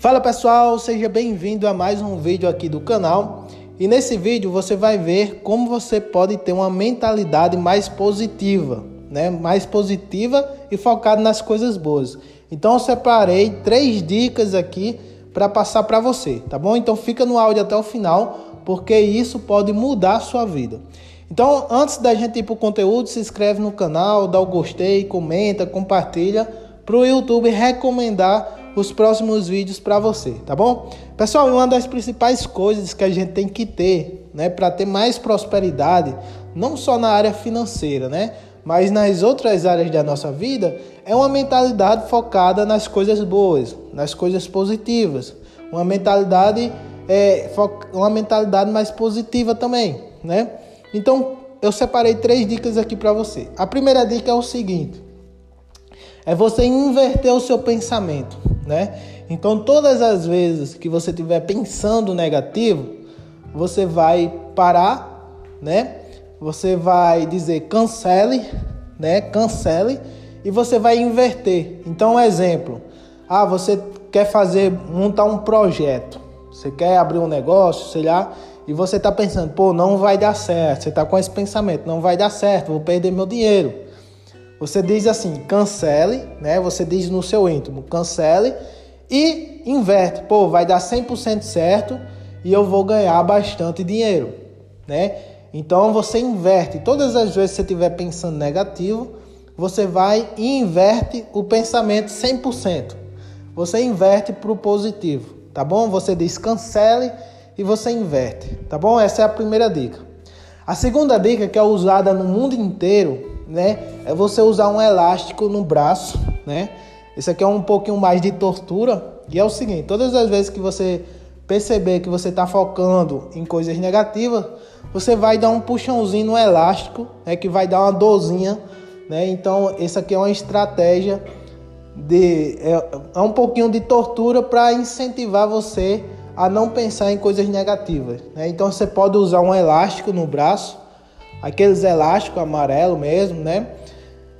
Fala pessoal, seja bem-vindo a mais um vídeo aqui do canal. E nesse vídeo você vai ver como você pode ter uma mentalidade mais positiva, né? Mais positiva e focada nas coisas boas. Então eu separei três dicas aqui para passar para você, tá bom? Então fica no áudio até o final, porque isso pode mudar a sua vida. Então, antes da gente ir para o conteúdo, se inscreve no canal, dá o gostei, comenta, compartilha para o YouTube recomendar os próximos vídeos para você, tá bom? Pessoal, uma das principais coisas que a gente tem que ter, né, para ter mais prosperidade, não só na área financeira, né, mas nas outras áreas da nossa vida, é uma mentalidade focada nas coisas boas, nas coisas positivas, uma mentalidade é, uma mentalidade mais positiva também, né? Então, eu separei três dicas aqui para você. A primeira dica é o seguinte: é você inverter o seu pensamento, né? Então, todas as vezes que você estiver pensando negativo, você vai parar, né? Você vai dizer cancele, né? Cancele e você vai inverter. Então, um exemplo: ah, você quer fazer montar um projeto, você quer abrir um negócio, sei lá, e você está pensando, pô, não vai dar certo. Você está com esse pensamento, não vai dar certo, vou perder meu dinheiro. Você diz assim, cancele, né? Você diz no seu íntimo, cancele e inverte. Pô, vai dar 100% certo e eu vou ganhar bastante dinheiro, né? Então você inverte. Todas as vezes que você estiver pensando negativo, você vai e inverte o pensamento 100%. Você inverte para o positivo, tá bom? Você diz cancele e você inverte, tá bom? Essa é a primeira dica. A segunda dica que é usada no mundo inteiro né? É você usar um elástico no braço, né? Isso aqui é um pouquinho mais de tortura. E é o seguinte: todas as vezes que você perceber que você está focando em coisas negativas, você vai dar um puxãozinho no elástico, né? Que vai dar uma dorzinha, né? Então, essa aqui é uma estratégia de é, é um pouquinho de tortura para incentivar você a não pensar em coisas negativas. Né? Então, você pode usar um elástico no braço aqueles elásticos amarelo mesmo, né?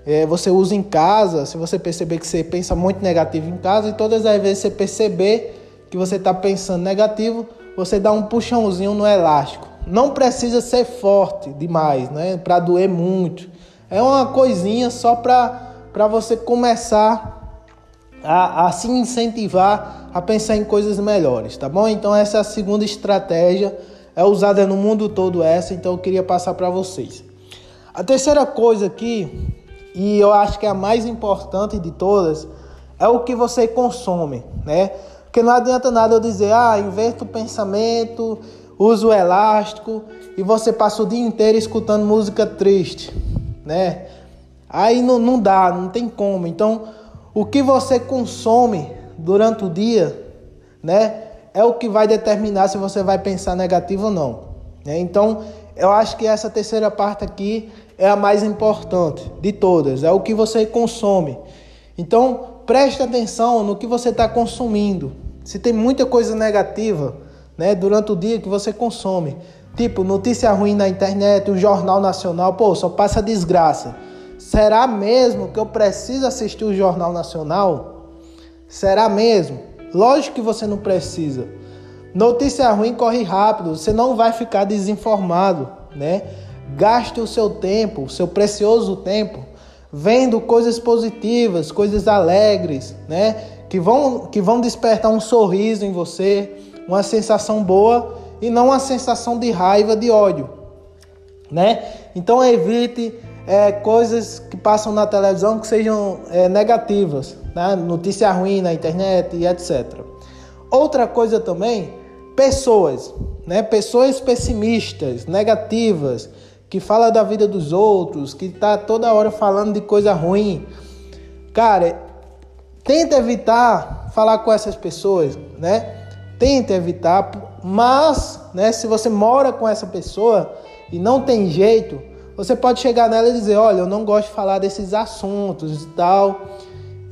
É, você usa em casa, se você perceber que você pensa muito negativo em casa, e todas as vezes você perceber que você está pensando negativo, você dá um puxãozinho no elástico. Não precisa ser forte demais, né? Para doer muito. É uma coisinha só para você começar a, a se incentivar a pensar em coisas melhores, tá bom? Então essa é a segunda estratégia é usada no mundo todo essa, então eu queria passar para vocês. A terceira coisa aqui, e eu acho que é a mais importante de todas, é o que você consome, né? Porque não adianta nada eu dizer, ah, inverto o pensamento, uso o elástico e você passa o dia inteiro escutando música triste, né? Aí não, não dá, não tem como. Então, o que você consome durante o dia, né? É o que vai determinar se você vai pensar negativo ou não. Né? Então, eu acho que essa terceira parte aqui é a mais importante de todas, é o que você consome. Então, preste atenção no que você está consumindo. Se tem muita coisa negativa né, durante o dia que você consome, tipo notícia ruim na internet, o Jornal Nacional, pô, só passa desgraça. Será mesmo que eu preciso assistir o Jornal Nacional? Será mesmo? Lógico que você não precisa. Notícia ruim corre rápido, você não vai ficar desinformado, né? Gaste o seu tempo, o seu precioso tempo, vendo coisas positivas, coisas alegres, né? Que vão, que vão despertar um sorriso em você, uma sensação boa e não uma sensação de raiva, de ódio, né? Então evite é, coisas que passam na televisão que sejam é, negativas, né? notícia ruim na internet e etc. Outra coisa também, pessoas, né? pessoas pessimistas, negativas, que fala da vida dos outros, que tá toda hora falando de coisa ruim. Cara, tenta evitar falar com essas pessoas, né? Tenta evitar, mas, né, se você mora com essa pessoa e não tem jeito, você pode chegar nela e dizer: Olha, eu não gosto de falar desses assuntos e tal.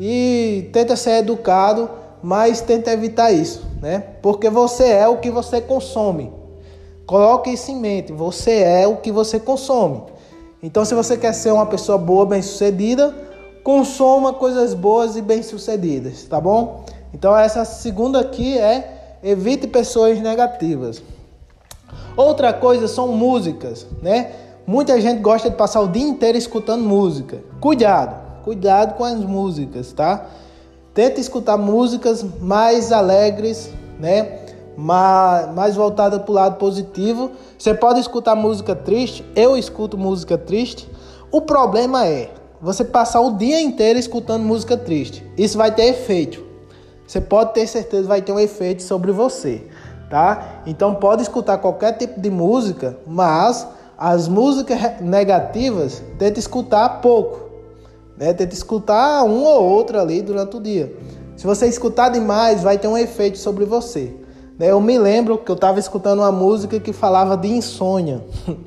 E tenta ser educado, mas tenta evitar isso, né? Porque você é o que você consome. Coloque isso em mente: você é o que você consome. Então, se você quer ser uma pessoa boa, bem-sucedida, consuma coisas boas e bem-sucedidas, tá bom? Então essa segunda aqui é evite pessoas negativas. Outra coisa são músicas, né? Muita gente gosta de passar o dia inteiro escutando música. Cuidado, cuidado com as músicas, tá? Tente escutar músicas mais alegres, né? Mais, mais voltada para o lado positivo. Você pode escutar música triste, eu escuto música triste. O problema é você passar o dia inteiro escutando música triste. Isso vai ter efeito. Você pode ter certeza vai ter um efeito sobre você, tá? Então pode escutar qualquer tipo de música, mas as músicas negativas tenta escutar pouco, né? Tenta escutar um ou outro ali durante o dia. Se você escutar demais, vai ter um efeito sobre você. Né? Eu me lembro que eu estava escutando uma música que falava de insônia.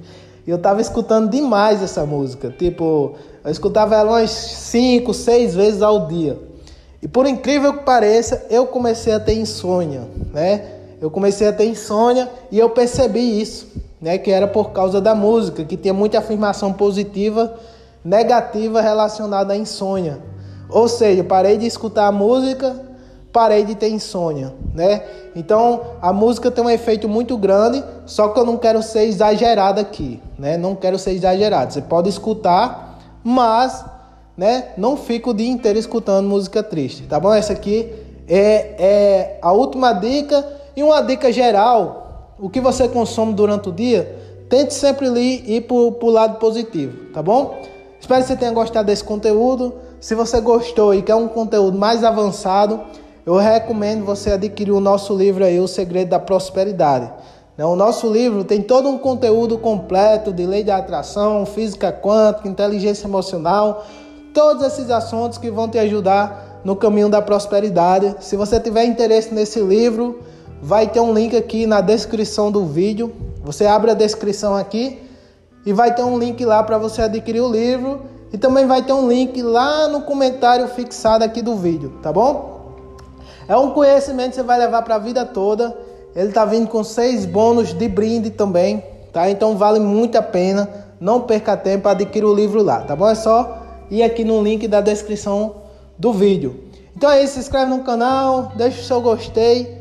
E eu estava escutando demais essa música. Tipo, eu escutava ela umas 5, 6 vezes ao dia. E por incrível que pareça, eu comecei a ter insônia, né? Eu comecei a ter insônia e eu percebi isso, né? Que era por causa da música, que tinha muita afirmação positiva, negativa relacionada à insônia. Ou seja, parei de escutar a música, parei de ter insônia, né? Então, a música tem um efeito muito grande, só que eu não quero ser exagerado aqui, né? Não quero ser exagerado. Você pode escutar, mas né? Não fico o dia inteiro escutando música triste, tá bom? Essa aqui é, é a última dica e uma dica geral. O que você consome durante o dia, tente sempre ir para o lado positivo, tá bom? Espero que você tenha gostado desse conteúdo. Se você gostou e quer um conteúdo mais avançado, eu recomendo você adquirir o nosso livro aí, O Segredo da Prosperidade. Né? O nosso livro tem todo um conteúdo completo de lei da atração, física quântica, inteligência emocional, todos esses assuntos que vão te ajudar no caminho da prosperidade. Se você tiver interesse nesse livro, vai ter um link aqui na descrição do vídeo. Você abre a descrição aqui e vai ter um link lá para você adquirir o livro e também vai ter um link lá no comentário fixado aqui do vídeo, tá bom? É um conhecimento que você vai levar para a vida toda. Ele tá vindo com seis bônus de brinde também, tá? Então vale muito a pena. Não perca tempo para adquirir o livro lá, tá bom? É só e aqui no link da descrição do vídeo. Então é isso, se inscreve no canal, deixa o seu gostei